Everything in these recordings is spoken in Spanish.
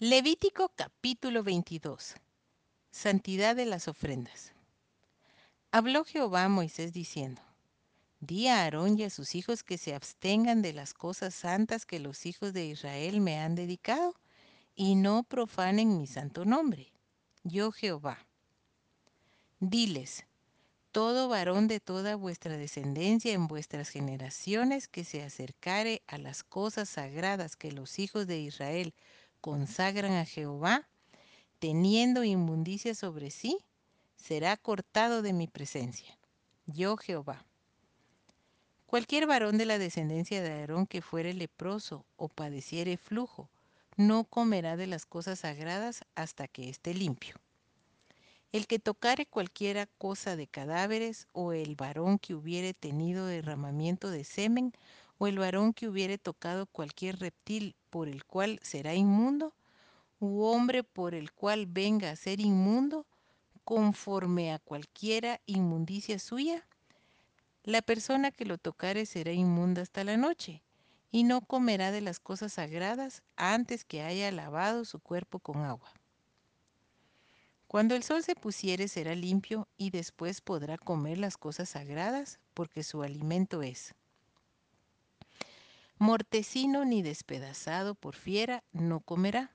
Levítico capítulo 22. Santidad de las ofrendas. Habló Jehová a Moisés diciendo, Di a Aarón y a sus hijos que se abstengan de las cosas santas que los hijos de Israel me han dedicado, y no profanen mi santo nombre. Yo Jehová. Diles, todo varón de toda vuestra descendencia en vuestras generaciones que se acercare a las cosas sagradas que los hijos de Israel consagran a Jehová, teniendo inmundicia sobre sí, será cortado de mi presencia. Yo Jehová. Cualquier varón de la descendencia de Aarón que fuere leproso o padeciere flujo, no comerá de las cosas sagradas hasta que esté limpio. El que tocare cualquiera cosa de cadáveres, o el varón que hubiere tenido derramamiento de semen, o el varón que hubiere tocado cualquier reptil por el cual será inmundo, u hombre por el cual venga a ser inmundo, conforme a cualquiera inmundicia suya, la persona que lo tocare será inmunda hasta la noche, y no comerá de las cosas sagradas antes que haya lavado su cuerpo con agua. Cuando el sol se pusiere será limpio y después podrá comer las cosas sagradas, porque su alimento es. Mortecino ni despedazado por fiera no comerá,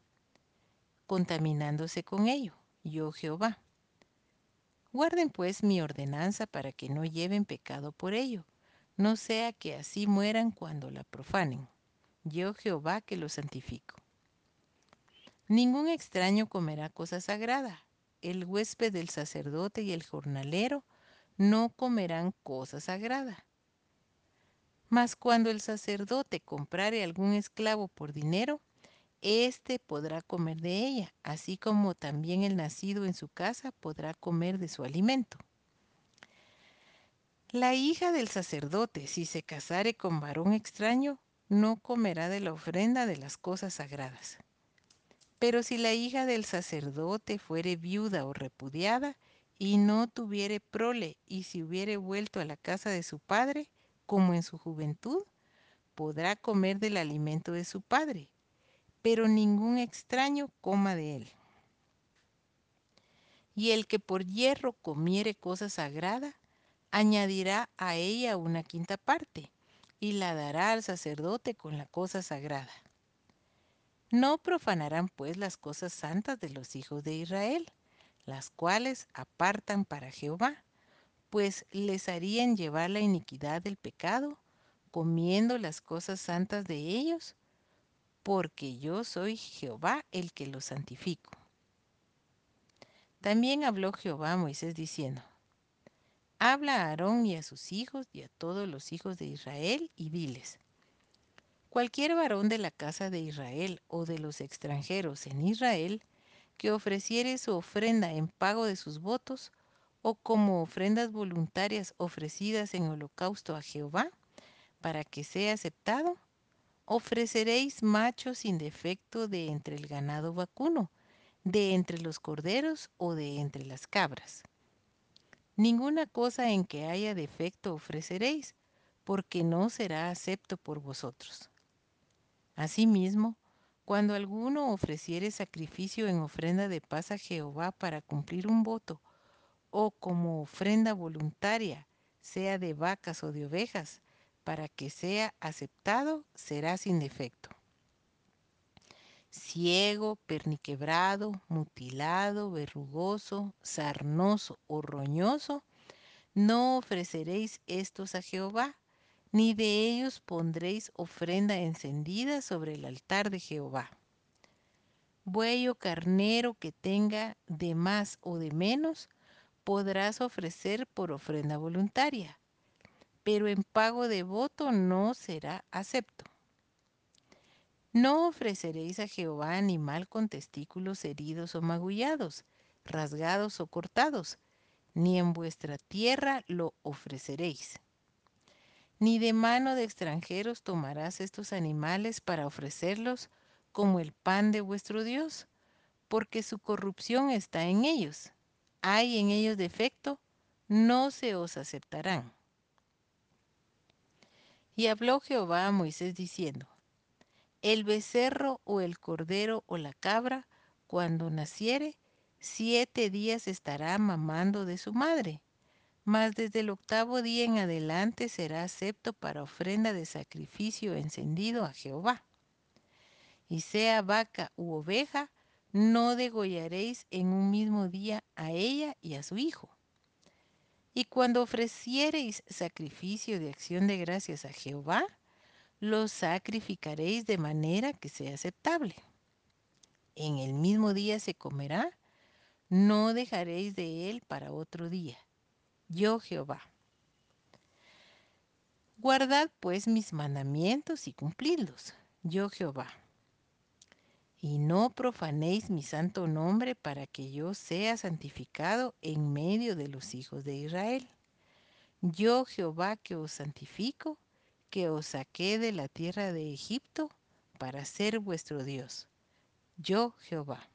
contaminándose con ello, yo Jehová. Guarden pues mi ordenanza para que no lleven pecado por ello, no sea que así mueran cuando la profanen. Yo Jehová que lo santifico. Ningún extraño comerá cosa sagrada, el huésped del sacerdote y el jornalero no comerán cosa sagrada. Mas cuando el sacerdote comprare algún esclavo por dinero, éste podrá comer de ella, así como también el nacido en su casa podrá comer de su alimento. La hija del sacerdote, si se casare con varón extraño, no comerá de la ofrenda de las cosas sagradas. Pero si la hija del sacerdote fuere viuda o repudiada, y no tuviere prole, y si hubiere vuelto a la casa de su padre, como en su juventud, podrá comer del alimento de su padre, pero ningún extraño coma de él. Y el que por hierro comiere cosa sagrada, añadirá a ella una quinta parte, y la dará al sacerdote con la cosa sagrada. No profanarán pues las cosas santas de los hijos de Israel, las cuales apartan para Jehová, pues les harían llevar la iniquidad del pecado, comiendo las cosas santas de ellos, porque yo soy Jehová el que los santifico. También habló Jehová a Moisés diciendo, Habla a Aarón y a sus hijos y a todos los hijos de Israel y diles, Cualquier varón de la casa de Israel o de los extranjeros en Israel que ofreciere su ofrenda en pago de sus votos o como ofrendas voluntarias ofrecidas en holocausto a Jehová, para que sea aceptado, ofreceréis machos sin defecto de entre el ganado vacuno, de entre los corderos o de entre las cabras. Ninguna cosa en que haya defecto ofreceréis, porque no será acepto por vosotros. Asimismo, cuando alguno ofreciere sacrificio en ofrenda de paz a Jehová para cumplir un voto, o como ofrenda voluntaria, sea de vacas o de ovejas, para que sea aceptado, será sin defecto. Ciego, perniquebrado, mutilado, verrugoso, sarnoso o roñoso, no ofreceréis estos a Jehová, ni de ellos pondréis ofrenda encendida sobre el altar de Jehová. Buey o carnero que tenga de más o de menos, podrás ofrecer por ofrenda voluntaria, pero en pago de voto no será acepto. No ofreceréis a Jehová animal con testículos heridos o magullados, rasgados o cortados, ni en vuestra tierra lo ofreceréis ni de mano de extranjeros tomarás estos animales para ofrecerlos como el pan de vuestro Dios, porque su corrupción está en ellos. Hay en ellos defecto, no se os aceptarán. Y habló Jehová a Moisés diciendo, El becerro o el cordero o la cabra, cuando naciere, siete días estará mamando de su madre, mas desde el octavo día en adelante será acepto para ofrenda de sacrificio encendido a Jehová. Y sea vaca u oveja, no degollaréis en un mismo día a ella y a su hijo. Y cuando ofreciereis sacrificio de acción de gracias a Jehová, lo sacrificaréis de manera que sea aceptable. En el mismo día se comerá, no dejaréis de él para otro día. Yo Jehová. Guardad pues mis mandamientos y cumplidlos. Yo Jehová. Y no profanéis mi santo nombre para que yo sea santificado en medio de los hijos de Israel. Yo Jehová que os santifico, que os saqué de la tierra de Egipto para ser vuestro Dios. Yo Jehová.